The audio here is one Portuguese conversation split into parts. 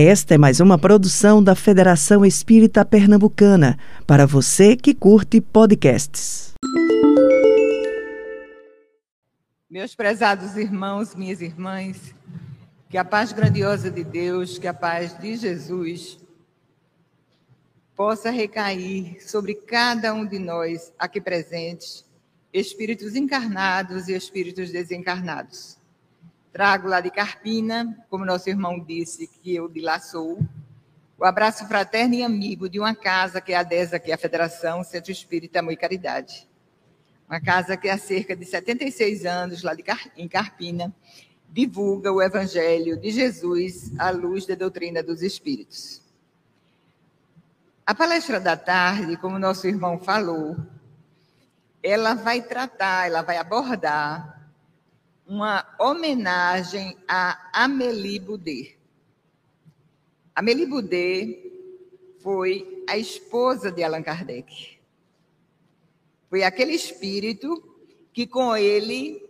Esta é mais uma produção da Federação Espírita Pernambucana, para você que curte podcasts. Meus prezados irmãos, minhas irmãs, que a paz grandiosa de Deus, que a paz de Jesus possa recair sobre cada um de nós aqui presentes, espíritos encarnados e espíritos desencarnados Trago lá de Carpina, como nosso irmão disse, que eu sou, o abraço fraterno e amigo de uma casa que é a DESA, que é a Federação Centro Espírita Amor e Caridade. Uma casa que há cerca de 76 anos, lá de Car em Carpina, divulga o Evangelho de Jesus à luz da doutrina dos Espíritos. A palestra da tarde, como nosso irmão falou, ela vai tratar, ela vai abordar uma homenagem a Amélie Boudet. Amélie Boudet foi a esposa de Allan Kardec. Foi aquele espírito que com ele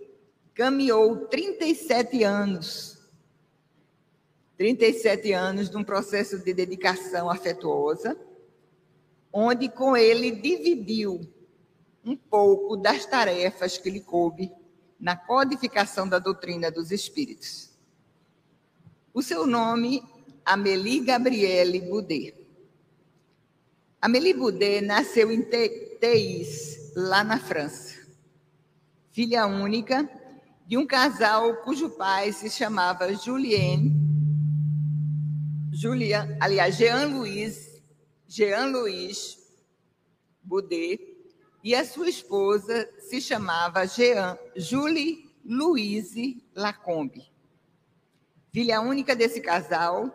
caminhou 37 anos. 37 anos de um processo de dedicação afetuosa, onde com ele dividiu um pouco das tarefas que lhe coube na codificação da doutrina dos espíritos. O seu nome, Amélie Gabrielle Boudet. Amélie Boudet nasceu em Teis, lá na França. Filha única de um casal cujo pai se chamava Julien, Julian, aliás, Jean-Louis, Jean-Louis Boudet, e a sua esposa se chamava Jean, Julie Louise Lacombe. Filha única desse casal,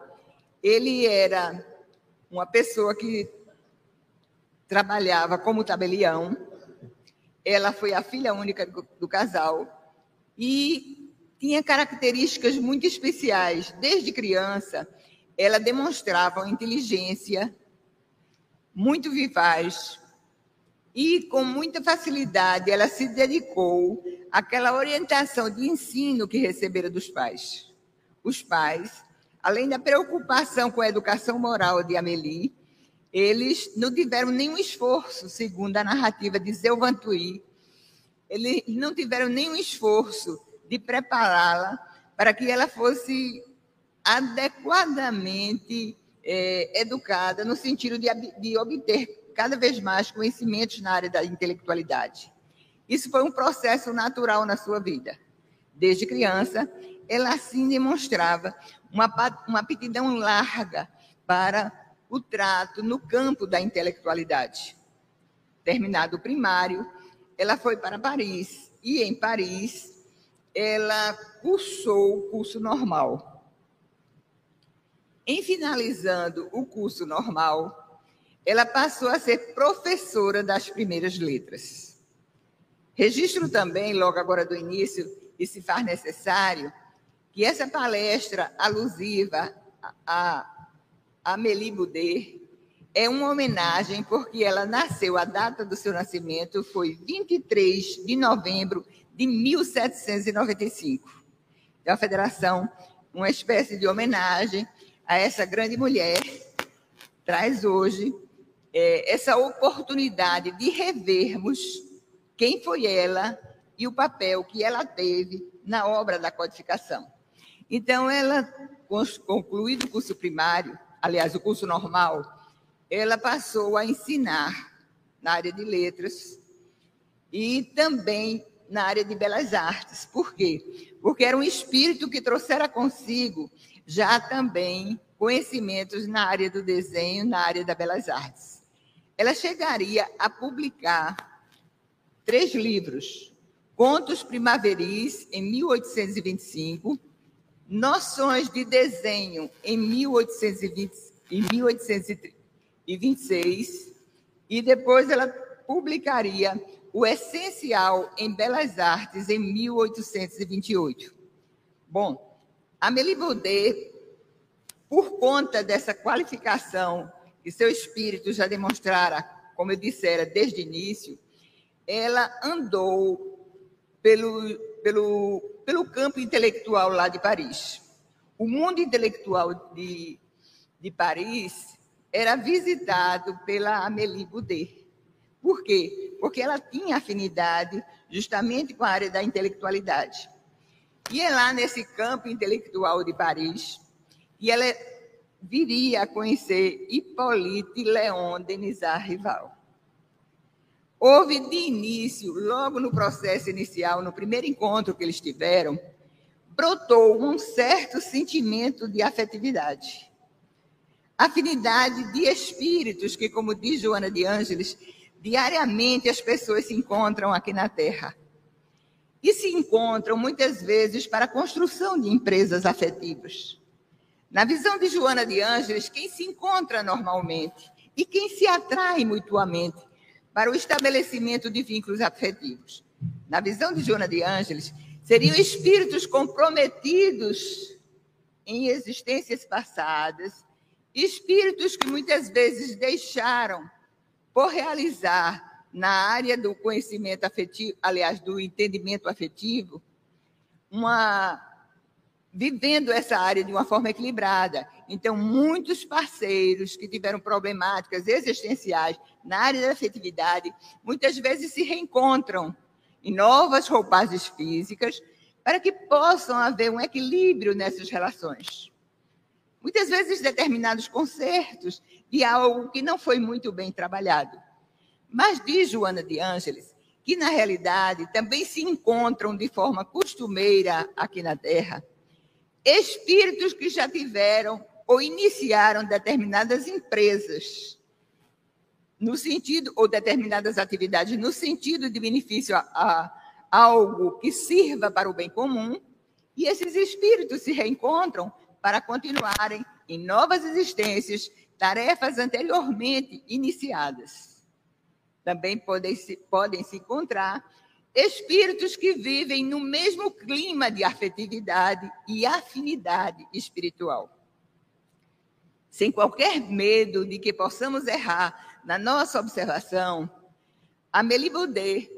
ele era uma pessoa que trabalhava como tabelião. Ela foi a filha única do, do casal e tinha características muito especiais. Desde criança, ela demonstrava uma inteligência muito vivaz, e com muita facilidade ela se dedicou àquela orientação de ensino que recebera dos pais. Os pais, além da preocupação com a educação moral de Amélie, eles não tiveram nenhum esforço, segundo a narrativa de Zeuvantuí, eles não tiveram nenhum esforço de prepará-la para que ela fosse adequadamente é, educada no sentido de, de obter cada vez mais conhecimentos na área da intelectualidade. Isso foi um processo natural na sua vida. Desde criança, ela assim demonstrava uma, uma aptidão larga para o trato no campo da intelectualidade. Terminado o primário, ela foi para Paris e em Paris ela cursou o curso normal. Em finalizando o curso normal, ela passou a ser professora das primeiras letras. Registro também, logo agora do início, e se faz necessário, que essa palestra alusiva a Amélie Boudet é uma homenagem porque ela nasceu, a data do seu nascimento foi 23 de novembro de 1795. Então, a Federação, uma espécie de homenagem a essa grande mulher, traz hoje é, essa oportunidade de revermos quem foi ela e o papel que ela teve na obra da codificação. Então, ela, concluído o curso primário, aliás, o curso normal, ela passou a ensinar na área de letras e também na área de belas artes. Por quê? Porque era um espírito que trouxera consigo já também conhecimentos na área do desenho, na área das belas artes ela chegaria a publicar três livros: Contos Primaveris, em 1825, Noções de Desenho, em 1820, em 1826, e depois ela publicaria O Essencial em Belas Artes, em 1828. Bom, Amélie Baudet, por conta dessa qualificação que seu espírito já demonstrara, como eu dissera desde o início, ela andou pelo, pelo, pelo campo intelectual lá de Paris. O mundo intelectual de, de Paris era visitado pela Amélie Boudet. Por quê? Porque ela tinha afinidade justamente com a área da intelectualidade. E é lá nesse campo intelectual de Paris que ela viria a conhecer Hippolyte Léon Denisard Rival. Houve de início, logo no processo inicial, no primeiro encontro que eles tiveram, brotou um certo sentimento de afetividade. Afinidade de espíritos que, como diz Joana de Ângeles, diariamente as pessoas se encontram aqui na Terra. E se encontram muitas vezes para a construção de empresas afetivas. Na visão de Joana de Ângeles, quem se encontra normalmente e quem se atrai mutuamente para o estabelecimento de vínculos afetivos. Na visão de Joana de Ângeles, seriam espíritos comprometidos em existências passadas, espíritos que muitas vezes deixaram por realizar na área do conhecimento afetivo, aliás, do entendimento afetivo, uma vivendo essa área de uma forma equilibrada. Então, muitos parceiros que tiveram problemáticas existenciais na área da afetividade, muitas vezes se reencontram em novas roupagens físicas para que possam haver um equilíbrio nessas relações. Muitas vezes determinados concertos de algo que não foi muito bem trabalhado. Mas diz Joana de Ângeles que, na realidade, também se encontram de forma costumeira aqui na Terra espíritos que já tiveram ou iniciaram determinadas empresas, no sentido, ou determinadas atividades, no sentido de benefício a, a, algo que sirva para o bem comum, e esses espíritos se reencontram para continuarem em novas existências tarefas anteriormente iniciadas. Também podem se, podem se encontrar espíritos que vivem no mesmo clima de afetividade e afinidade espiritual. Sem qualquer medo de que possamos errar na nossa observação, Amélie Baudet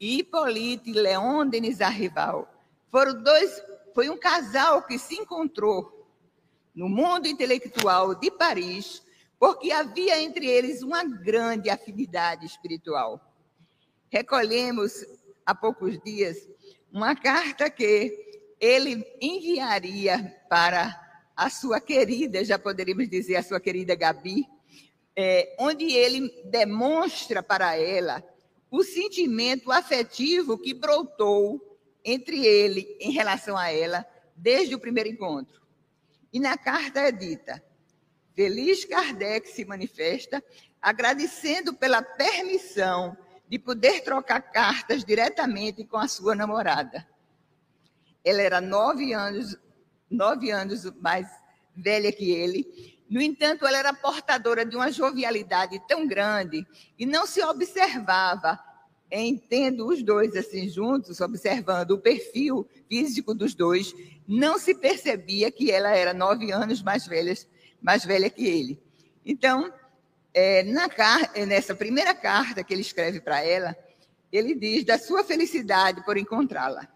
e Hippolyte Leon Denis Arrival foram dois, foi um casal que se encontrou no mundo intelectual de Paris, porque havia entre eles uma grande afinidade espiritual. Recolhemos há poucos dias uma carta que ele enviaria para a sua querida, já poderíamos dizer, a sua querida Gabi, é, onde ele demonstra para ela o sentimento afetivo que brotou entre ele em relação a ela desde o primeiro encontro. E na carta é dita: Feliz Kardec se manifesta agradecendo pela permissão de poder trocar cartas diretamente com a sua namorada. Ela era nove anos, nove anos mais velha que ele. No entanto, ela era portadora de uma jovialidade tão grande e não se observava, em tendo os dois assim juntos, observando o perfil físico dos dois, não se percebia que ela era nove anos mais velha, mais velha que ele. Então, é, na, é, nessa primeira carta que ele escreve para ela, ele diz da sua felicidade por encontrá-la.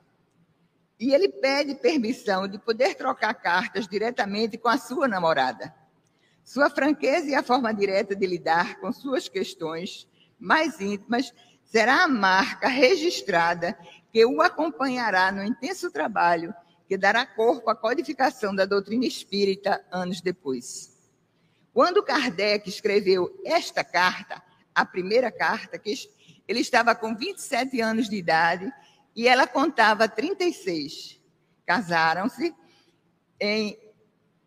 E ele pede permissão de poder trocar cartas diretamente com a sua namorada. Sua franqueza e a forma direta de lidar com suas questões mais íntimas será a marca registrada que o acompanhará no intenso trabalho que dará corpo à codificação da doutrina espírita anos depois. Quando Kardec escreveu esta carta, a primeira carta, que ele estava com 27 anos de idade e ela contava 36. Casaram-se em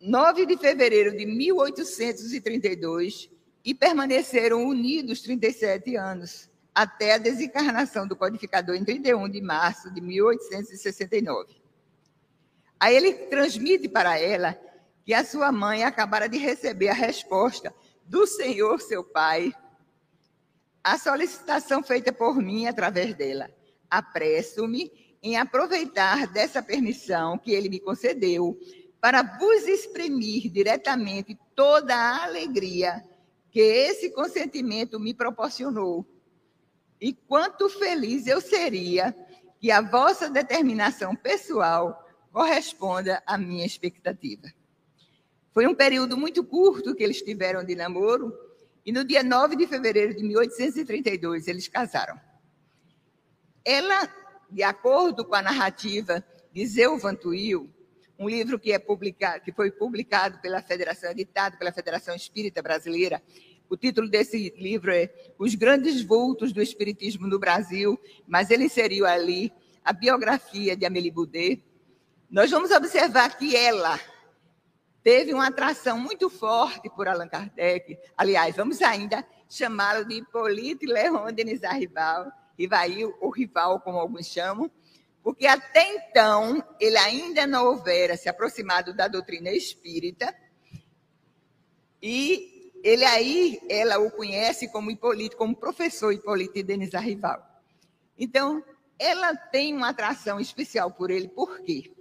9 de fevereiro de 1832 e permaneceram unidos 37 anos, até a desencarnação do codificador em 31 de março de 1869. Aí ele transmite para ela que a sua mãe acabara de receber a resposta do Senhor, seu Pai, a solicitação feita por mim através dela. Apresso-me em aproveitar dessa permissão que ele me concedeu para vos exprimir diretamente toda a alegria que esse consentimento me proporcionou. E quanto feliz eu seria que a vossa determinação pessoal corresponda à minha expectativa. Foi um período muito curto que eles tiveram de namoro, e no dia 9 de fevereiro de 1832 eles casaram. Ela, de acordo com a narrativa de Zeu Vantuil, um livro que, é publicado, que foi publicado pela Federação, editado pela Federação Espírita Brasileira. O título desse livro é Os Grandes Vultos do Espiritismo no Brasil, mas ele inseriu ali a biografia de Amélie Boudet. Nós vamos observar que ela teve uma atração muito forte por Allan Kardec. Aliás, vamos ainda chamá-lo de Hippolyte Léon Denis Rival, Rivail, ou rival, como alguns chamam, porque até então ele ainda não houvera se aproximado da doutrina espírita, e ele aí, ela o conhece como Hipólito, como professor Hipólito Denis Arrival. Então, ela tem uma atração especial por ele, por quê?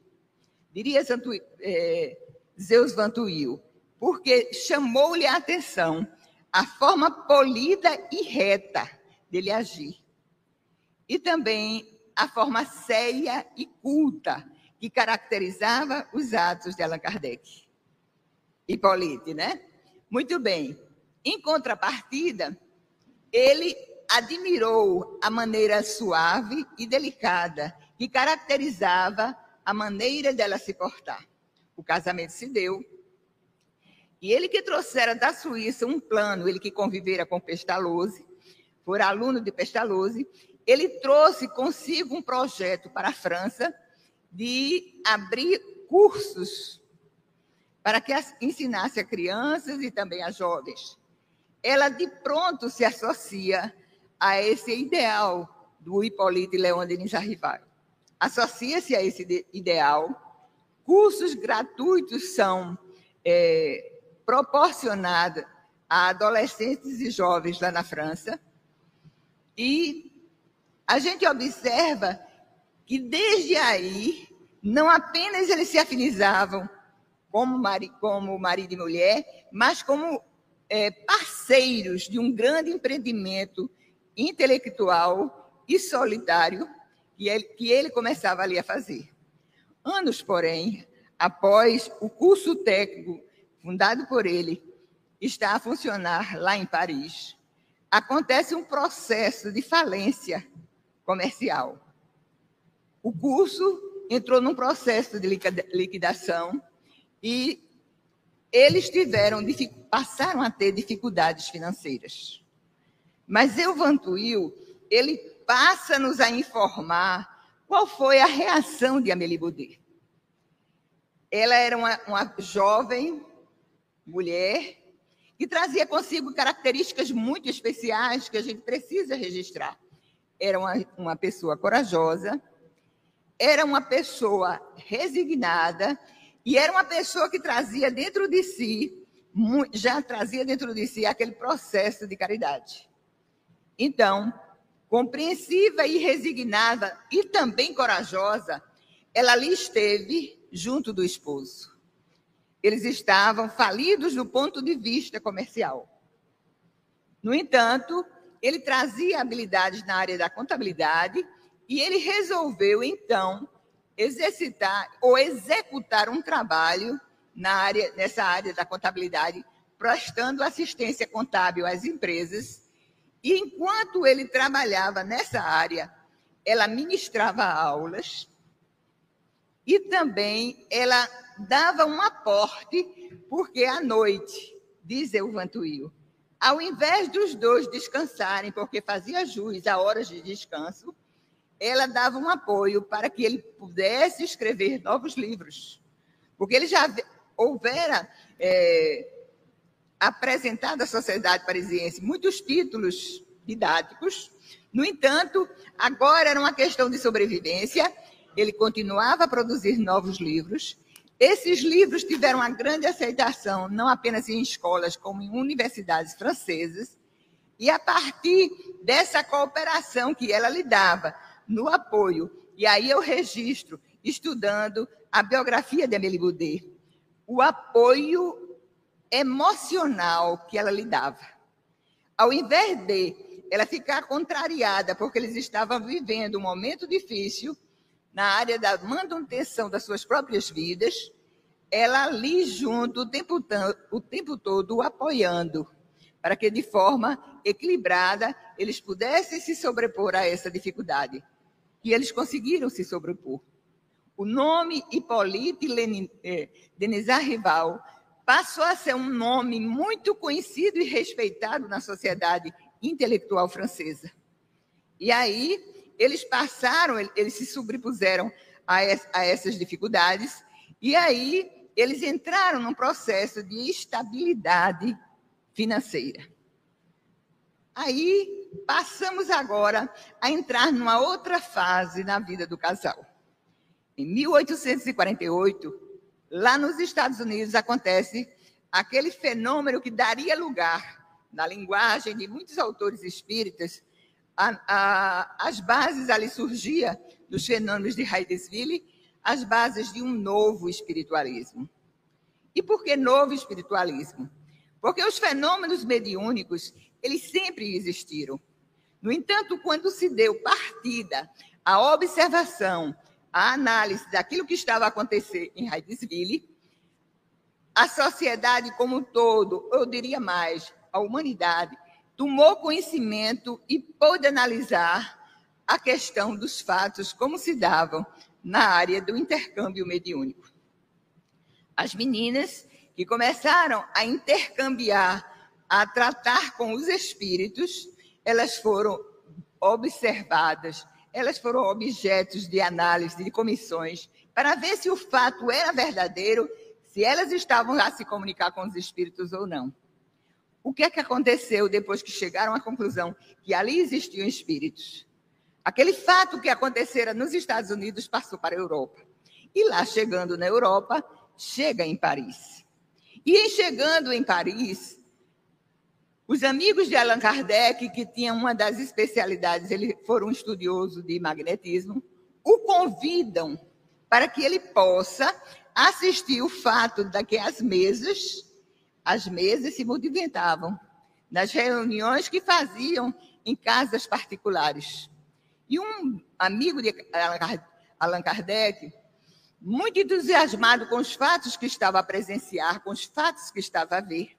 Diria Santo, é, Zeus Vantuil, porque chamou-lhe a atenção a forma polida e reta dele agir. E também a forma séria e culta que caracterizava os atos de Allan Kardec. Hipólite, né? Muito bem. Em contrapartida, ele admirou a maneira suave e delicada que caracterizava a maneira dela se portar. O casamento se deu. E ele que trouxera da Suíça um plano, ele que convivera com Pestalozzi, for aluno de Pestalozzi, ele trouxe consigo um projeto para a França de abrir cursos para que ensinasse a crianças e também a jovens. Ela de pronto se associa a esse ideal do Hipólito Leão de Nijarrival. Associa-se a esse ideal. Cursos gratuitos são é, proporcionados a adolescentes e jovens lá na França. E a gente observa que desde aí, não apenas eles se afinizavam como, mari, como marido e mulher, mas como é, parceiros de um grande empreendimento intelectual e solidário que ele, que ele começava ali a fazer. Anos, porém, após o curso técnico fundado por ele está a funcionar lá em Paris, acontece um processo de falência comercial. O curso entrou num processo de liquidação e eles tiveram, passaram a ter dificuldades financeiras. Mas eu, Vantuil, ele passa-nos a informar qual foi a reação de Amélie Baudet. Ela era uma, uma jovem mulher que trazia consigo características muito especiais que a gente precisa registrar era uma, uma pessoa corajosa, era uma pessoa resignada e era uma pessoa que trazia dentro de si, já trazia dentro de si aquele processo de caridade. Então, compreensiva e resignada e também corajosa, ela ali esteve junto do esposo. Eles estavam falidos do ponto de vista comercial. No entanto, ele trazia habilidades na área da contabilidade e ele resolveu, então, exercitar ou executar um trabalho na área, nessa área da contabilidade, prestando assistência contábil às empresas. E enquanto ele trabalhava nessa área, ela ministrava aulas e também ela dava um aporte, porque à noite, diz Euvantuil, ao invés dos dois descansarem, porque fazia jus a horas de descanso, ela dava um apoio para que ele pudesse escrever novos livros. Porque ele já houvera é, apresentado à sociedade parisiense muitos títulos didáticos. No entanto, agora era uma questão de sobrevivência. Ele continuava a produzir novos livros esses livros tiveram uma grande aceitação, não apenas em escolas, como em universidades francesas, e a partir dessa cooperação que ela lhe dava no apoio, e aí eu registro, estudando a biografia de Amélie Boudet, o apoio emocional que ela lhe dava. Ao invés de ela ficar contrariada porque eles estavam vivendo um momento difícil, na área da manutenção das suas próprias vidas, ela ali junto o tempo, o tempo todo apoiando, para que de forma equilibrada eles pudessem se sobrepor a essa dificuldade. E eles conseguiram se sobrepor. O nome Lenin, eh, Denisar Rival passou a ser um nome muito conhecido e respeitado na sociedade intelectual francesa. E aí eles passaram, eles se sobrepuseram a, a essas dificuldades, e aí eles entraram num processo de estabilidade financeira. Aí passamos agora a entrar numa outra fase na vida do casal. Em 1848, lá nos Estados Unidos, acontece aquele fenômeno que daria lugar, na linguagem de muitos autores espíritas, a, a, as bases ali surgia dos fenômenos de Heidesville, as bases de um novo espiritualismo. E por que novo espiritualismo? Porque os fenômenos mediúnicos, eles sempre existiram. No entanto, quando se deu partida à observação, à análise daquilo que estava a acontecer em Heidesville, a sociedade como um todo, eu diria mais, a humanidade, tomou conhecimento e pôde analisar a questão dos fatos como se davam na área do intercâmbio mediúnico. As meninas que começaram a intercambiar, a tratar com os espíritos, elas foram observadas, elas foram objetos de análise, de comissões, para ver se o fato era verdadeiro, se elas estavam a se comunicar com os espíritos ou não. O que é que aconteceu depois que chegaram à conclusão que ali existiam espíritos? Aquele fato que acontecera nos Estados Unidos passou para a Europa. E lá, chegando na Europa, chega em Paris. E em chegando em Paris, os amigos de Allan Kardec, que tinham uma das especialidades, ele foi um estudioso de magnetismo, o convidam para que ele possa assistir o fato de que as mesas as mesas se movimentavam nas reuniões que faziam em casas particulares. E um amigo de Allan Kardec, muito entusiasmado com os fatos que estava a presenciar, com os fatos que estava a ver,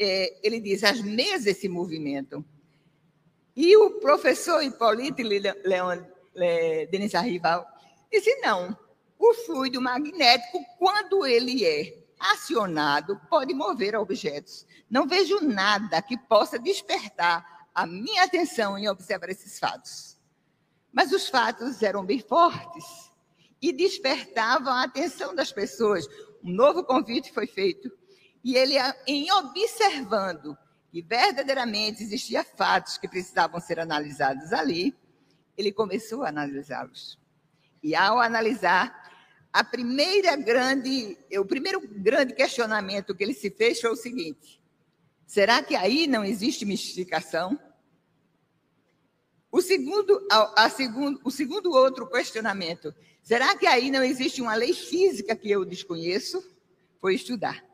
é, ele diz: as mesas se movimentam. E o professor Hipólito Leon, Le, Denis Arrival disse: não, o fluido magnético, quando ele é acionado pode mover objetos. Não vejo nada que possa despertar a minha atenção em observar esses fatos. Mas os fatos eram bem fortes e despertavam a atenção das pessoas. Um novo convite foi feito e ele, em observando que verdadeiramente existiam fatos que precisavam ser analisados ali, ele começou a analisá-los. E ao analisar, a primeira grande, o primeiro grande questionamento que ele se fez foi o seguinte: será que aí não existe mistificação? O segundo, a, a segundo, o segundo outro questionamento, será que aí não existe uma lei física que eu desconheço? Foi estudar.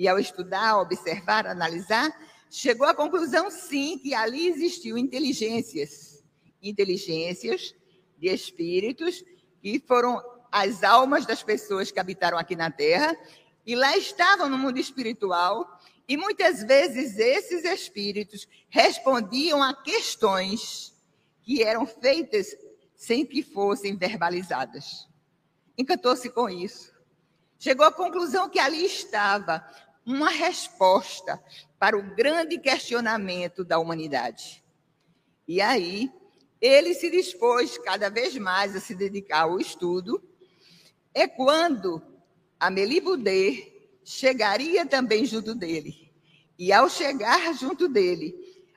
E ao estudar, observar, analisar, chegou à conclusão, sim, que ali existiam inteligências, inteligências de espíritos que foram as almas das pessoas que habitaram aqui na Terra, e lá estavam no mundo espiritual, e muitas vezes esses espíritos respondiam a questões que eram feitas sem que fossem verbalizadas. Encantou-se com isso. Chegou à conclusão que ali estava uma resposta para o grande questionamento da humanidade. E aí, ele se dispôs cada vez mais a se dedicar ao estudo é quando Amélie Boudet chegaria também junto dele. E ao chegar junto dele,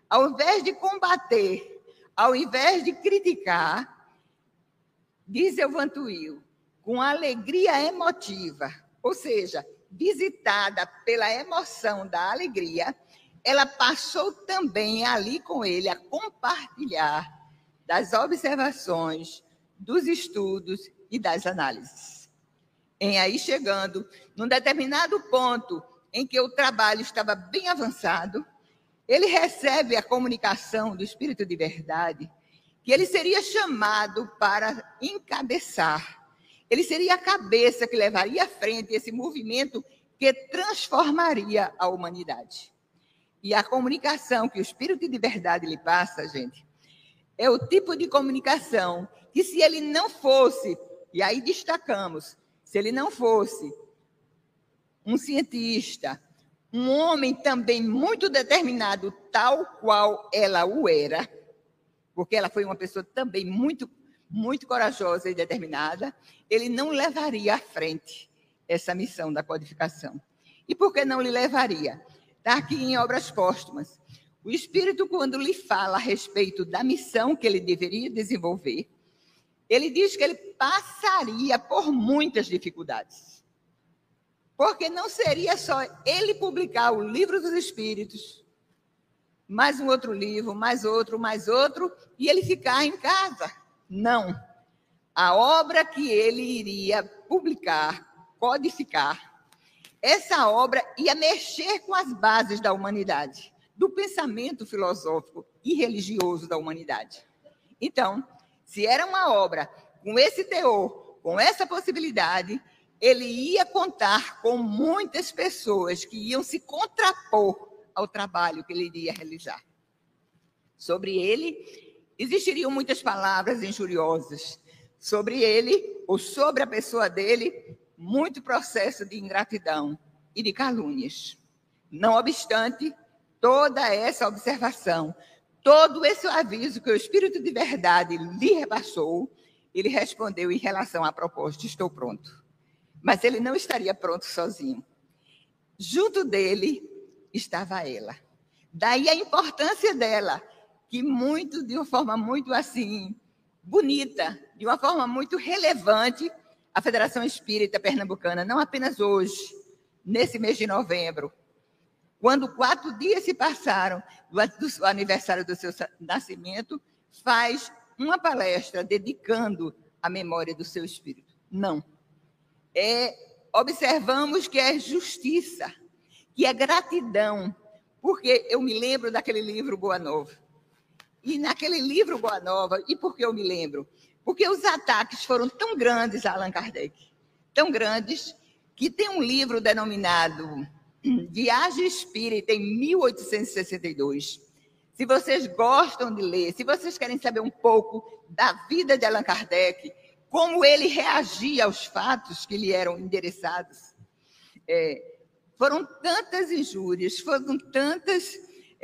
ao invés de combater, ao invés de criticar, diz Elvantuil, com alegria emotiva, ou seja, visitada pela emoção da alegria, ela passou também ali com ele a compartilhar das observações, dos estudos e das análises. Em aí chegando, num determinado ponto em que o trabalho estava bem avançado, ele recebe a comunicação do Espírito de Verdade que ele seria chamado para encabeçar Ele seria a cabeça que levaria à frente esse movimento que transformaria a humanidade. E a comunicação que o Espírito de verdade lhe passa, gente, é o tipo de comunicação que, se ele não fosse, e aí destacamos, se ele não fosse um cientista, um homem também muito determinado, tal qual ela o era, porque ela foi uma pessoa também muito, muito corajosa e determinada, ele não levaria à frente essa missão da codificação. E por que não lhe levaria? Está aqui em Obras Póstumas. O Espírito, quando lhe fala a respeito da missão que ele deveria desenvolver, ele diz que ele passaria por muitas dificuldades. Porque não seria só ele publicar o livro dos Espíritos, mais um outro livro, mais outro, mais outro, e ele ficar em casa. Não. A obra que ele iria publicar, codificar, essa obra ia mexer com as bases da humanidade, do pensamento filosófico e religioso da humanidade. Então, se era uma obra com esse teor, com essa possibilidade, ele ia contar com muitas pessoas que iam se contrapor ao trabalho que ele iria realizar. Sobre ele, existiriam muitas palavras injuriosas. Sobre ele, ou sobre a pessoa dele, muito processo de ingratidão e de calúnias. Não obstante toda essa observação, todo esse aviso que o Espírito de verdade lhe rebaixou, ele respondeu em relação à proposta: Estou pronto. Mas ele não estaria pronto sozinho. Junto dele estava ela. Daí a importância dela, que muito, de uma forma muito assim, bonita, de uma forma muito relevante, a Federação Espírita Pernambucana, não apenas hoje, nesse mês de novembro, quando quatro dias se passaram do aniversário do seu nascimento, faz uma palestra dedicando a memória do seu espírito. Não. É, observamos que é justiça, que é gratidão, porque eu me lembro daquele livro Boa Nova. E naquele livro Boa Nova, e por que eu me lembro? Porque os ataques foram tão grandes a Allan Kardec, tão grandes, que tem um livro denominado Viagem Espírita, em 1862. Se vocês gostam de ler, se vocês querem saber um pouco da vida de Allan Kardec, como ele reagia aos fatos que lhe eram endereçados, é, foram tantas injúrias, foram tantas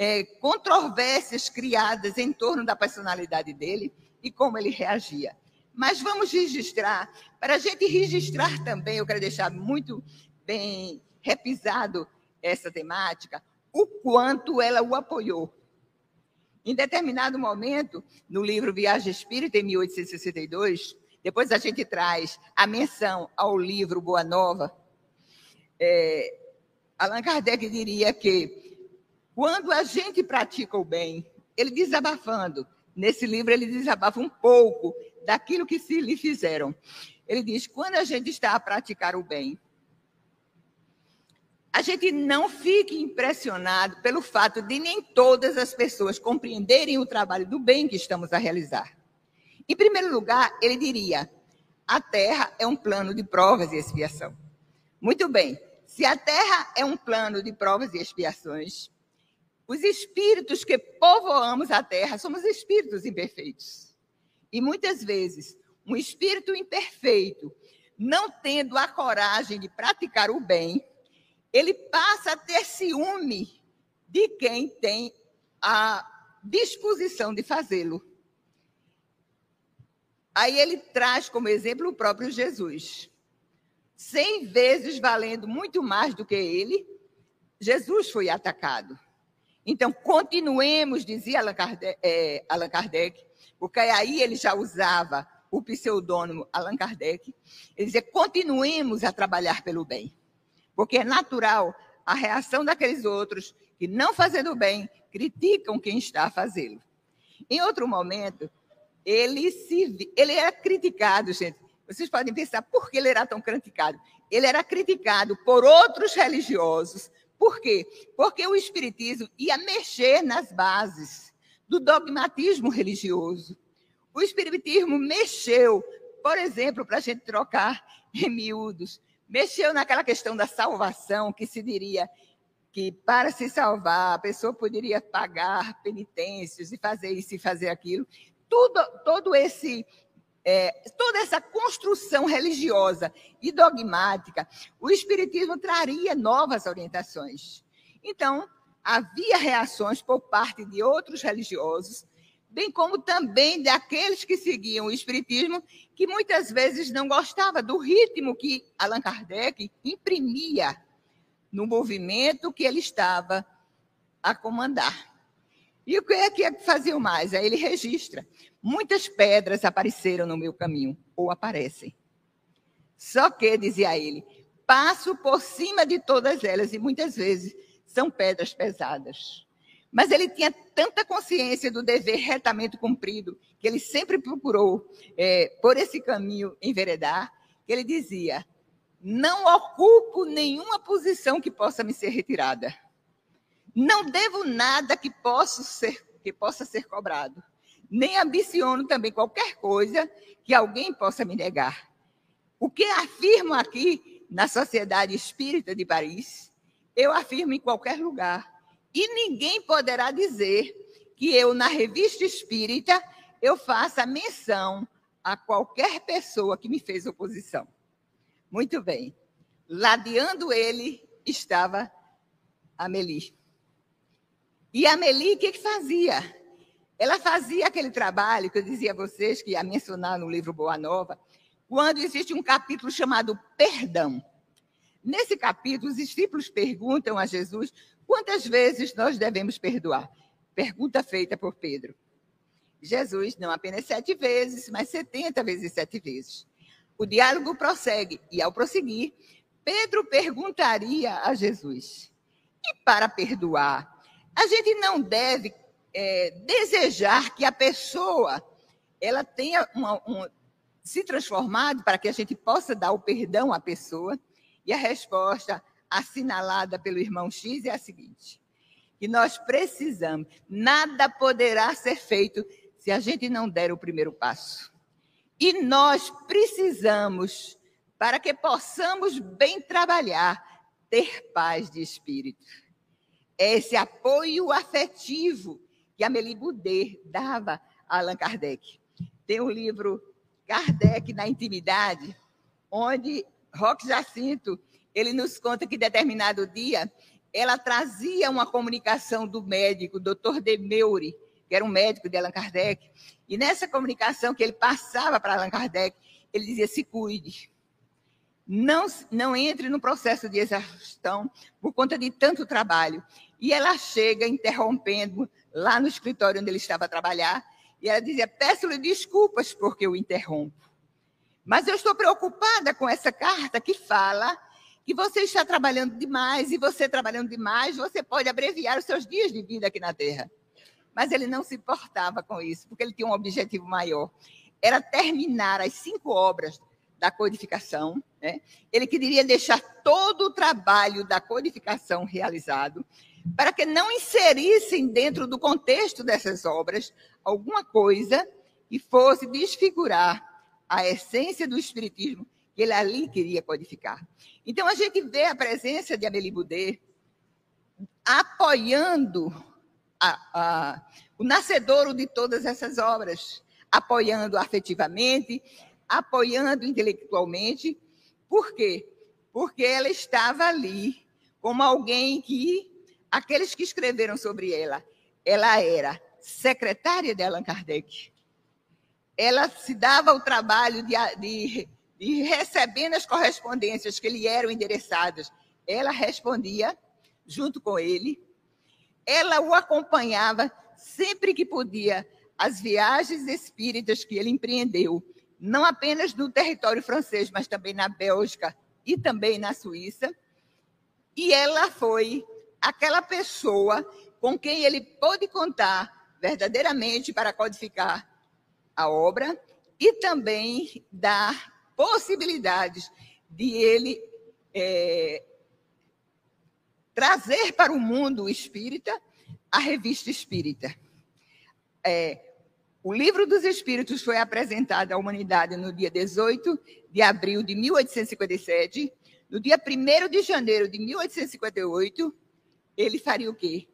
é, controvérsias criadas em torno da personalidade dele, e como ele reagia. Mas vamos registrar, para a gente registrar também, eu quero deixar muito bem repisado essa temática, o quanto ela o apoiou. Em determinado momento, no livro Viagem Espírita, em 1862, depois a gente traz a menção ao livro Boa Nova, é, Allan Kardec diria que quando a gente pratica o bem, ele desabafando, Nesse livro, ele desabafa um pouco daquilo que se lhe fizeram. Ele diz: quando a gente está a praticar o bem, a gente não fique impressionado pelo fato de nem todas as pessoas compreenderem o trabalho do bem que estamos a realizar. Em primeiro lugar, ele diria: a Terra é um plano de provas e expiação. Muito bem, se a Terra é um plano de provas e expiações, os espíritos que povoamos a terra somos espíritos imperfeitos. E muitas vezes, um espírito imperfeito, não tendo a coragem de praticar o bem, ele passa a ter ciúme de quem tem a disposição de fazê-lo. Aí ele traz como exemplo o próprio Jesus. Cem vezes valendo muito mais do que ele, Jesus foi atacado. Então, continuemos, dizia Allan Kardec, é, Allan Kardec, porque aí ele já usava o pseudônimo Allan Kardec, ele dizia, continuemos a trabalhar pelo bem, porque é natural a reação daqueles outros que, não fazendo bem, criticam quem está a fazê-lo. Em outro momento, ele, se, ele era criticado, gente. Vocês podem pensar por que ele era tão criticado. Ele era criticado por outros religiosos por quê? Porque o Espiritismo ia mexer nas bases do dogmatismo religioso. O Espiritismo mexeu por exemplo, para a gente trocar em miúdos, mexeu naquela questão da salvação, que se diria que para se salvar a pessoa poderia pagar penitências e fazer isso e fazer aquilo. Tudo, todo esse é, toda essa construção religiosa e dogmática, o Espiritismo traria novas orientações. Então, havia reações por parte de outros religiosos, bem como também daqueles que seguiam o Espiritismo, que muitas vezes não gostava do ritmo que Allan Kardec imprimia no movimento que ele estava a comandar. E o que é que faziam mais? Aí ele registra. Muitas pedras apareceram no meu caminho, ou aparecem. Só que, dizia ele, passo por cima de todas elas, e muitas vezes são pedras pesadas. Mas ele tinha tanta consciência do dever retamente cumprido, que ele sempre procurou, é, por esse caminho, enveredar, que ele dizia: não ocupo nenhuma posição que possa me ser retirada. Não devo nada que possa ser, que possa ser cobrado. Nem ambiciono também qualquer coisa que alguém possa me negar. O que afirmo aqui na Sociedade Espírita de Paris, eu afirmo em qualquer lugar. E ninguém poderá dizer que eu, na revista espírita, eu faça menção a qualquer pessoa que me fez oposição. Muito bem. Ladeando ele estava Amelie. E a Amelie, o que, que fazia? Ela fazia aquele trabalho que eu dizia a vocês, que ia mencionar no livro Boa Nova, quando existe um capítulo chamado Perdão. Nesse capítulo, os discípulos perguntam a Jesus quantas vezes nós devemos perdoar. Pergunta feita por Pedro. Jesus, não apenas sete vezes, mas setenta vezes sete vezes. O diálogo prossegue, e ao prosseguir, Pedro perguntaria a Jesus: e para perdoar, a gente não deve é, desejar que a pessoa ela tenha uma, um, se transformado para que a gente possa dar o perdão à pessoa? E a resposta assinalada pelo irmão X é a seguinte: que nós precisamos, nada poderá ser feito se a gente não der o primeiro passo. E nós precisamos, para que possamos bem trabalhar, ter paz de espírito. É esse apoio afetivo que Amélie Boudet dava a Allan Kardec. Tem um livro Kardec na Intimidade, onde Roque Jacinto ele nos conta que determinado dia ela trazia uma comunicação do médico, doutor Demeuri, que era um médico de Allan Kardec, e nessa comunicação que ele passava para Allan Kardec, ele dizia: se cuide. Não, não entre no processo de exaustão por conta de tanto trabalho. E ela chega interrompendo lá no escritório onde ele estava a trabalhar, e ela dizia: Peço-lhe desculpas porque eu interrompo. Mas eu estou preocupada com essa carta que fala que você está trabalhando demais, e você trabalhando demais, você pode abreviar os seus dias de vida aqui na Terra. Mas ele não se importava com isso, porque ele tinha um objetivo maior. Era terminar as cinco obras da codificação. Né? Ele queria deixar todo o trabalho da codificação realizado, para que não inserissem dentro do contexto dessas obras alguma coisa que fosse desfigurar a essência do Espiritismo que ele ali queria codificar. Então, a gente vê a presença de Amélie Boudet apoiando a, a, o nascedouro de todas essas obras, apoiando afetivamente, apoiando intelectualmente. Por quê? Porque ela estava ali como alguém que, aqueles que escreveram sobre ela, ela era secretária de Allan Kardec. Ela se dava o trabalho de, de, de recebendo as correspondências que lhe eram endereçadas, ela respondia junto com ele ela o acompanhava sempre que podia as viagens espíritas que ele empreendeu, não apenas no território francês, mas também na Bélgica e também na Suíça. E ela foi aquela pessoa com quem ele pôde contar verdadeiramente para codificar a obra e também dar possibilidades de ele é, trazer para o mundo espírita a revista espírita. É, O Livro dos Espíritos foi apresentado à humanidade no dia 18 de abril de 1857. No dia 1 de janeiro de 1858, ele faria o quê?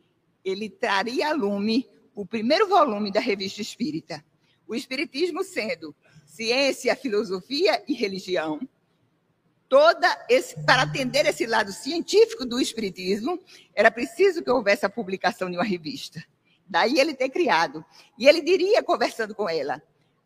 Ele traria a lume o primeiro volume da Revista Espírita. O Espiritismo sendo ciência, filosofia e religião. Toda esse, para atender esse lado científico do Espiritismo, era preciso que houvesse a publicação de uma revista. Daí ele ter criado. E ele diria, conversando com ela,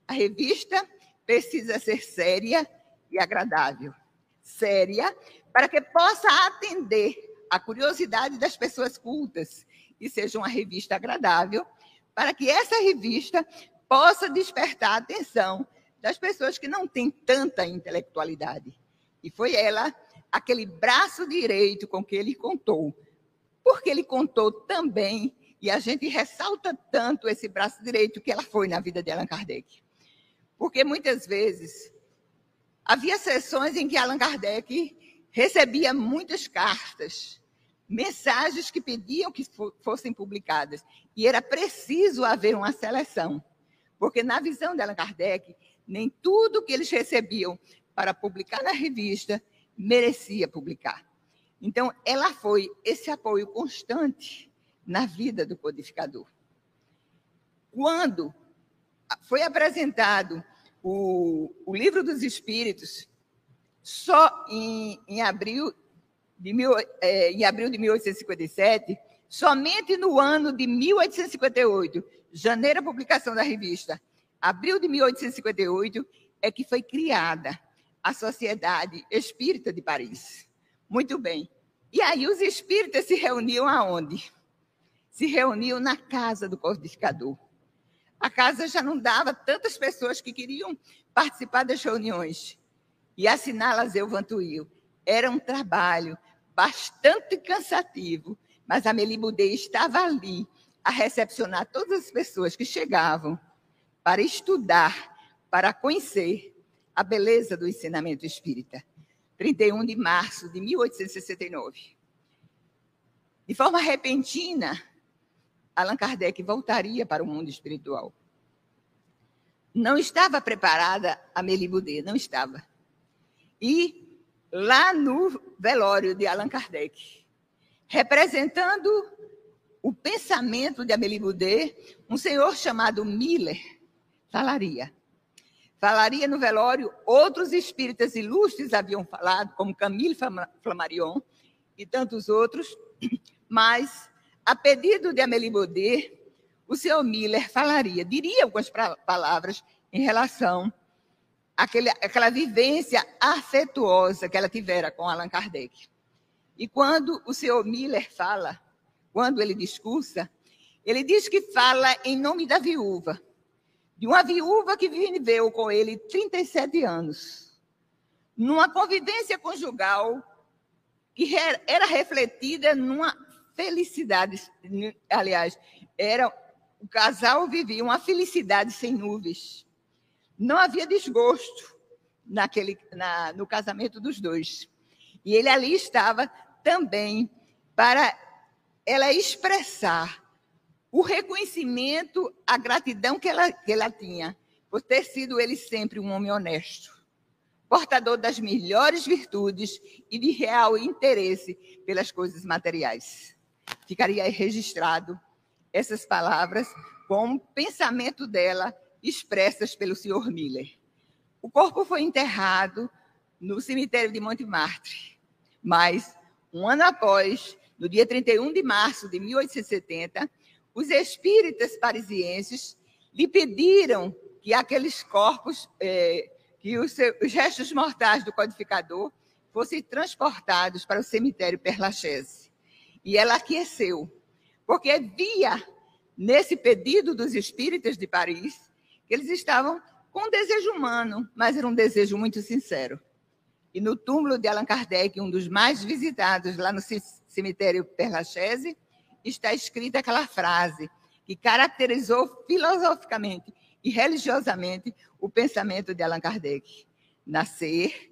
a revista precisa ser séria e agradável. Séria, para que possa atender a curiosidade das pessoas cultas e seja uma revista agradável, para que essa revista possa despertar a atenção das pessoas que não têm tanta intelectualidade. E foi ela aquele braço direito com que ele contou, porque ele contou também e a gente ressalta tanto esse braço direito que ela foi na vida de Allan Kardec. Porque muitas vezes havia sessões em que Allan Kardec recebia muitas cartas, mensagens que pediam que fossem publicadas. E era preciso haver uma seleção. Porque, na visão de Allan Kardec, nem tudo que eles recebiam para publicar na revista merecia publicar. Então, ela foi esse apoio constante na vida do codificador. Quando foi apresentado o, o Livro dos Espíritos, só em, em, abril de mil, é, em abril de 1857, somente no ano de 1858, janeiro a publicação da revista, abril de 1858, é que foi criada a Sociedade Espírita de Paris. Muito bem. E aí os espíritas se reuniam aonde? se reuniam na casa do codificador. A casa já não dava tantas pessoas que queriam participar das reuniões e assiná-las eu vantuil. Era um trabalho bastante cansativo, mas a Melibudê estava ali a recepcionar todas as pessoas que chegavam para estudar, para conhecer a beleza do ensinamento espírita. 31 de março de 1869. De forma repentina, Allan Kardec voltaria para o mundo espiritual. Não estava preparada a Melibudê, não estava. E lá no velório de Allan Kardec, representando o pensamento de Amélie Boudet, um senhor chamado Miller falaria. Falaria no velório, outros espíritas ilustres haviam falado, como Camille Flammarion e tantos outros, mas a pedido de Amélie Baudet, o senhor Miller falaria, diria algumas palavras em relação àquele, àquela vivência afetuosa que ela tivera com Allan Kardec. E quando o senhor Miller fala, quando ele discursa, ele diz que fala em nome da viúva, de uma viúva que viveu com ele 37 anos, numa convivência conjugal que era refletida numa felicidade, aliás, era o casal vivia uma felicidade sem nuvens. Não havia desgosto naquele, na, no casamento dos dois. E ele ali estava também para ela expressar o reconhecimento, a gratidão que ela, que ela tinha por ter sido ele sempre um homem honesto, portador das melhores virtudes e de real interesse pelas coisas materiais ficaria registrado essas palavras como pensamento dela expressas pelo senhor Miller. O corpo foi enterrado no cemitério de Montmartre, mas um ano após, no dia 31 de março de 1870, os espíritas parisienses lhe pediram que aqueles corpos, eh, que os, seus, os restos mortais do codificador fossem transportados para o cemitério Père Lachaise. E ela aqueceu, porque via nesse pedido dos espíritas de Paris eles estavam com um desejo humano, mas era um desejo muito sincero. E no túmulo de Allan Kardec, um dos mais visitados lá no cemitério Père Lachaise, está escrita aquela frase que caracterizou filosoficamente e religiosamente o pensamento de Allan Kardec: nascer,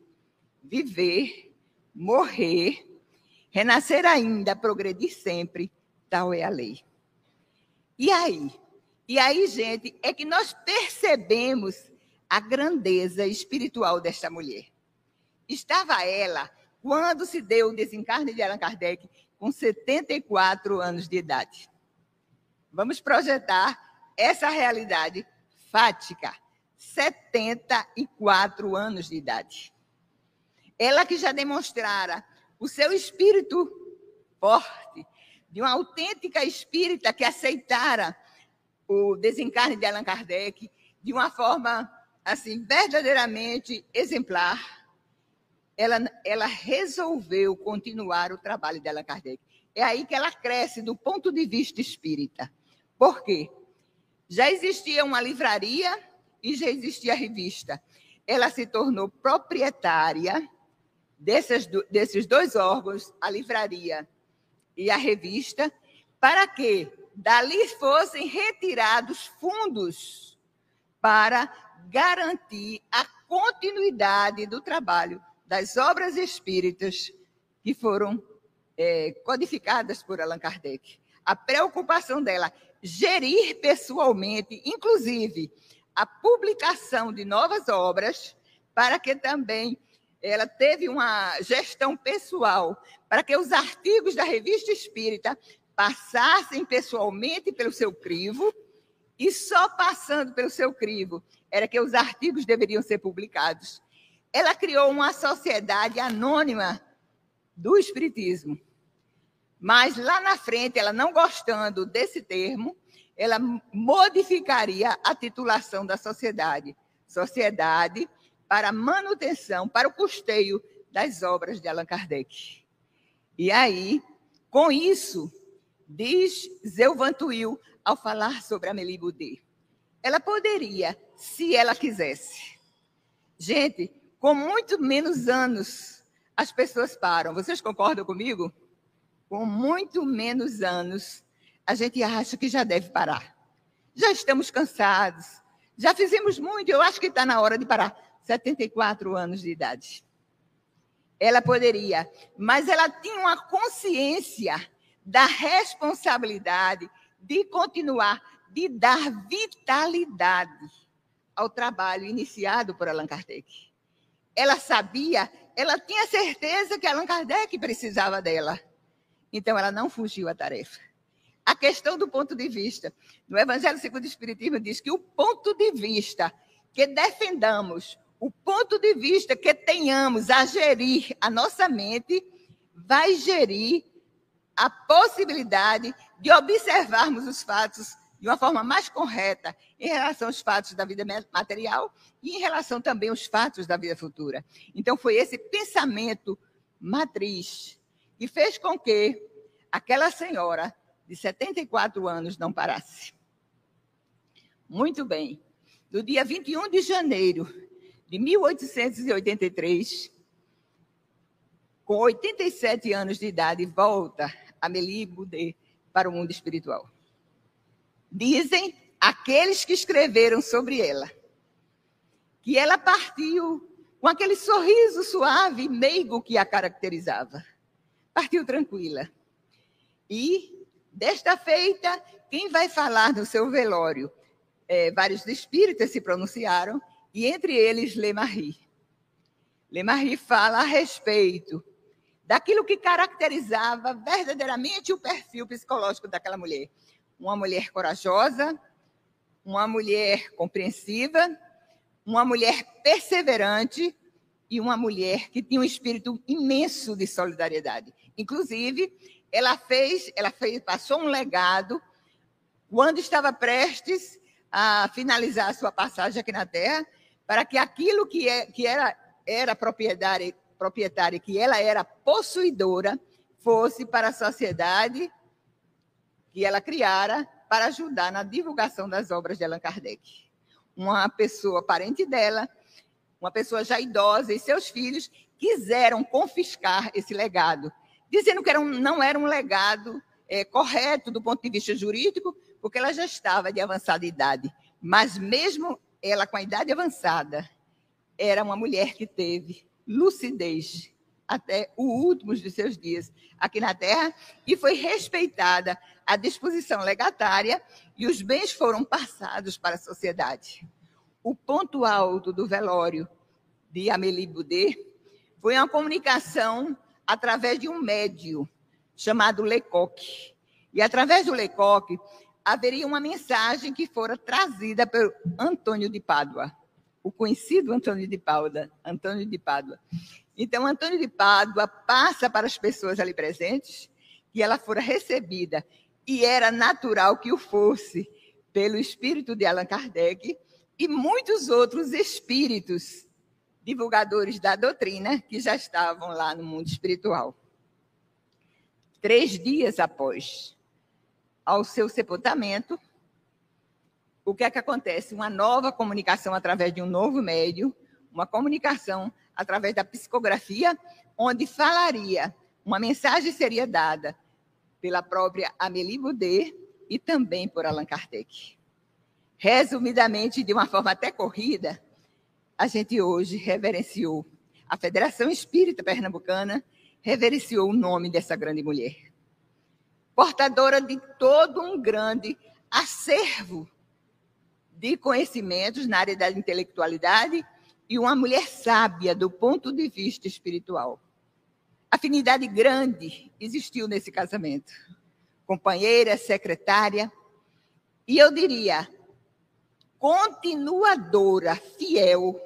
viver, morrer Renascer ainda, progredir sempre, tal é a lei. E aí, E aí, gente, é que nós percebemos a grandeza espiritual desta mulher. Estava ela quando se deu o desencarne de Allan Kardec com 74 anos de idade. Vamos projetar essa realidade fática. 74 anos de idade. Ela que já demonstrara o seu espírito forte, de uma autêntica espírita que aceitara o desencarne de Allan Kardec de uma forma assim verdadeiramente exemplar. Ela, ela resolveu continuar o trabalho de Allan Kardec. É aí que ela cresce do ponto de vista espírita. Por quê? Já existia uma livraria e já existia a revista. Ela se tornou proprietária desses, dois órgãos, a livraria e a revista, para que dali fossem retirados fundos para garantir a continuidade do trabalho das obras espíritas que foram é, codificadas por Allan Kardec. A preocupação dela, gerir pessoalmente, inclusive a publicação de novas obras, para que também ela teve uma gestão pessoal, para que os artigos da revista espírita passassem pessoalmente pelo seu crivo, e só passando pelo seu crivo era que os artigos deveriam ser publicados. Ela criou uma sociedade anônima do Espiritismo. Mas lá na frente, ela não gostando desse termo, ela modificaria a titulação da sociedade. Sociedade para manutenção, para o custeio das obras de Allan Kardec. E aí, com isso, diz Zeuvantuil ao falar sobre Amélie Boudet, ela poderia, se ela quisesse. Gente, com muito menos anos, as pessoas param. Vocês concordam comigo? Com muito menos anos, a gente acha que já deve parar. Já estamos cansados, já fizemos muito, eu acho que está na hora de parar. 74 anos de idade. Ela poderia, mas ela tinha uma consciência da responsabilidade de continuar, de dar vitalidade ao trabalho iniciado por Allan Kardec. Ela sabia, ela tinha certeza que Allan Kardec precisava dela. Então, ela não fugiu à tarefa. A questão do ponto de vista. No Evangelho segundo o Espiritismo diz que o ponto de vista que defendamos, o ponto de vista que tenhamos a gerir a nossa mente, vai gerir a possibilidade de observarmos os fatos de uma forma mais correta em relação aos fatos da vida material e em relação também aos fatos da vida futura. Então, foi esse pensamento matriz que fez com que aquela senhora de 74 anos não parasse. Muito bem. No dia 21 de janeiro de 1883, com 87 anos de idade, volta Amélie Boudet para o mundo espiritual. Dizem aqueles que escreveram sobre ela que ela partiu com aquele sorriso suave e meigo que a caracterizava. Partiu tranquila. E Desta feita, quem vai falar no seu velório? É, vários espíritas se pronunciaram, e entre eles Lemarie. Lemarie fala a respeito daquilo que caracterizava verdadeiramente o perfil psicológico daquela mulher. Uma mulher corajosa, uma mulher compreensiva, uma mulher perseverante e uma mulher que tinha um espírito imenso de solidariedade. Inclusive, ela fez, ela fez, passou um legado quando estava prestes a finalizar a sua passagem aqui na Terra, para que aquilo que, é, que era, era proprietária, proprietária, que ela era possuidora, fosse para a sociedade que ela criara para ajudar na divulgação das obras de Allan Kardec. Uma pessoa parente dela, uma pessoa já idosa e seus filhos quiseram confiscar esse legado dizendo que era um, não era um legado é, correto do ponto de vista jurídico, porque ela já estava de avançada idade. Mas mesmo ela com a idade avançada, era uma mulher que teve lucidez até o último dos seus dias aqui na Terra e foi respeitada a disposição legatária e os bens foram passados para a sociedade. O ponto alto do velório de Amélie Boudet foi uma comunicação através de um médio chamado Lecoq. E através do Lecoq haveria uma mensagem que fora trazida por Antônio de Pádua, o conhecido Antônio de Pádua, Antônio de Pádua. Então, Antônio de Pádua passa para as pessoas ali presentes que ela fora recebida e era natural que o fosse pelo espírito de Allan Kardec e muitos outros espíritos divulgadores da doutrina que já estavam lá no mundo espiritual. Três dias após ao seu sepultamento, o que é que acontece? Uma nova comunicação através de um novo médio, uma comunicação através da psicografia, onde falaria, uma mensagem seria dada pela própria Amélie Boudet e também por Allan Kardec. Resumidamente, de uma forma até corrida, a gente hoje reverenciou, a Federação Espírita Pernambucana reverenciou o nome dessa grande mulher. Portadora de todo um grande acervo de conhecimentos na área da intelectualidade e uma mulher sábia do ponto de vista espiritual. Afinidade grande existiu nesse casamento. Companheira, secretária, e eu diria, continuadora, fiel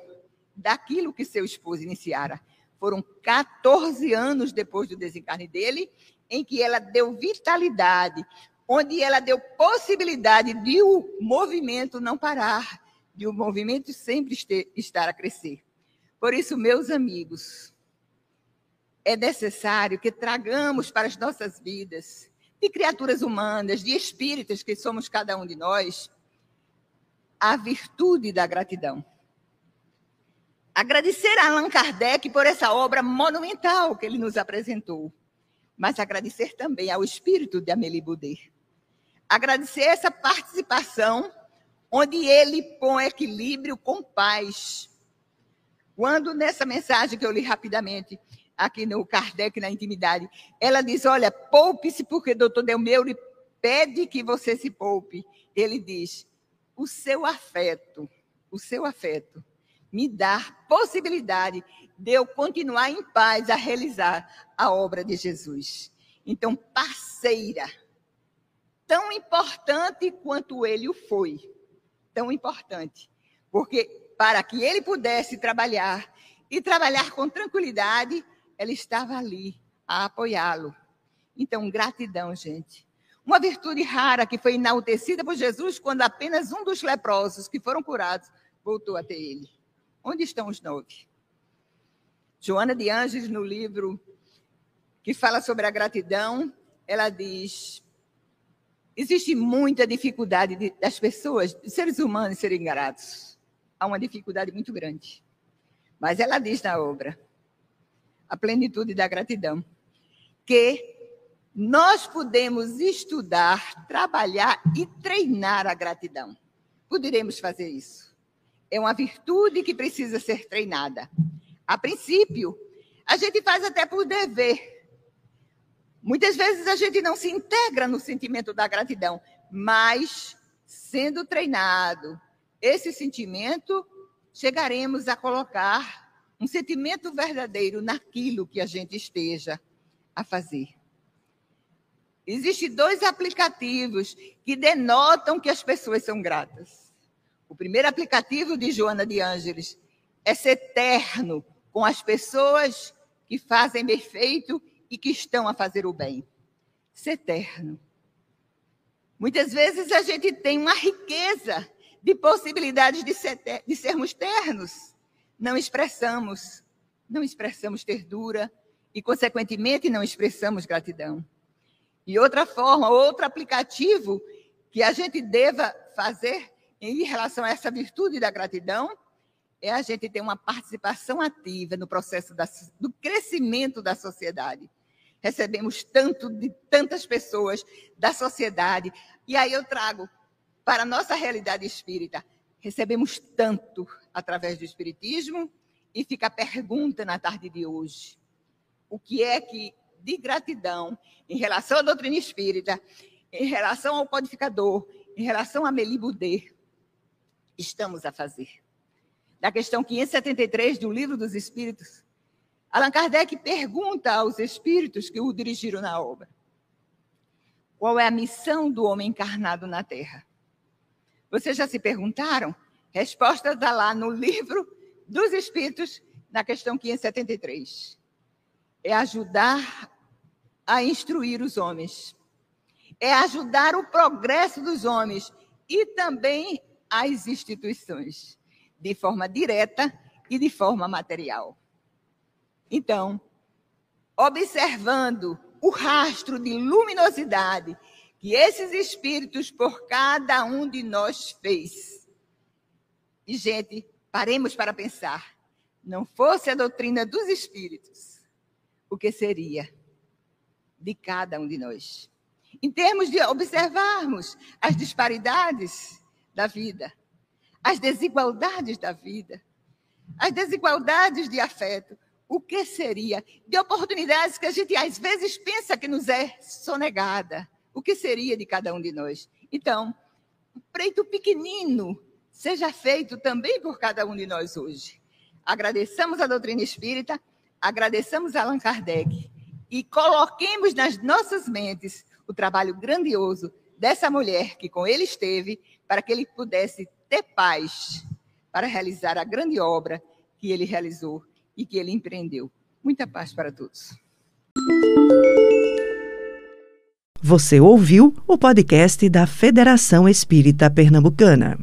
daquilo que seu esposo iniciara. Foram 14 anos depois do desencarne dele, em que ela deu vitalidade, onde ela deu possibilidade de o movimento não parar, de o movimento sempre estar a crescer. Por isso, meus amigos, é necessário que tragamos para as nossas vidas, de criaturas humanas, de espíritos que somos cada um de nós, a virtude da gratidão. Agradecer a Allan Kardec por essa obra monumental que ele nos apresentou, mas agradecer também ao espírito de Amélie Boudet. Agradecer essa participação, onde ele põe equilíbrio com paz. Quando nessa mensagem que eu li rapidamente, aqui no Kardec, na intimidade, ela diz: Olha, poupe-se, porque doutor Delmeure pede que você se poupe. Ele diz: O seu afeto, o seu afeto me dar possibilidade de eu continuar em paz a realizar a obra de Jesus. Então, parceira, tão importante quanto ele o foi, tão importante, porque para que ele pudesse trabalhar e trabalhar com tranquilidade, ela estava ali a apoiá-lo. Então, gratidão, gente. Uma virtude rara que foi enaltecida por Jesus quando apenas um dos leprosos que foram curados voltou até ele. Onde estão os nove? Joana de Anjos, no livro que fala sobre a gratidão, ela diz: existe muita dificuldade de, das pessoas, dos seres humanos, serem gratos. Há uma dificuldade muito grande. Mas ela diz na obra, a plenitude da gratidão, que nós podemos estudar, trabalhar e treinar a gratidão. Poderemos fazer isso é uma virtude que precisa ser treinada. A princípio, a gente faz até por dever. Muitas vezes a gente não se integra no sentimento da gratidão, mas sendo treinado esse sentimento, chegaremos a colocar um sentimento verdadeiro naquilo que a gente esteja a fazer. Existem dois aplicativos que denotam que as pessoas são gratas. O primeiro aplicativo de Joana de Ângeles é ser terno com as pessoas que fazem bem feito e que estão a fazer o bem. Ser terno. Muitas vezes a gente tem uma riqueza de possibilidades de, ser, de sermos ternos. Não expressamos, não expressamos ternura e, consequentemente, não expressamos gratidão. E outra forma, outro aplicativo que a gente deva fazer em relação a essa virtude da gratidão, é a gente ter uma participação ativa no processo da, do crescimento da sociedade. Recebemos tanto de tantas pessoas da sociedade, e aí eu trago para a nossa realidade espírita. Recebemos tanto através do Espiritismo, e fica a pergunta na tarde de hoje: o que é que, de gratidão, em relação à doutrina espírita, em relação ao codificador, em relação a Melibudê, estamos a fazer. Da questão 573 do Livro dos Espíritos, Allan Kardec pergunta aos espíritos que o dirigiram na obra: qual é a missão do homem encarnado na Terra? Vocês já se perguntaram? Resposta está lá no livro dos Espíritos, na questão 573. É ajudar a instruir os homens. É ajudar o progresso dos homens e também as instituições, de forma direta e de forma material. Então, observando o rastro de luminosidade que esses espíritos por cada um de nós fez. E, gente, paremos para pensar. Não fosse a doutrina dos espíritos, o que seria de cada um de nós? Em termos de observarmos as disparidades da vida, as desigualdades da vida, as desigualdades de afeto, o que seria de oportunidades que a gente às vezes pensa que nos é sonegada? O que seria de cada um de nós? Então, o preito pequenino seja feito também por cada um de nós hoje. Agradeçamos a doutrina espírita, agradeçamos a Allan Kardec e coloquemos nas nossas mentes o trabalho grandioso dessa mulher que com ele esteve, para que ele pudesse ter paz para realizar a grande obra que ele realizou e que ele empreendeu. Muita paz para todos. Você ouviu o podcast da Federação Espírita Pernambucana.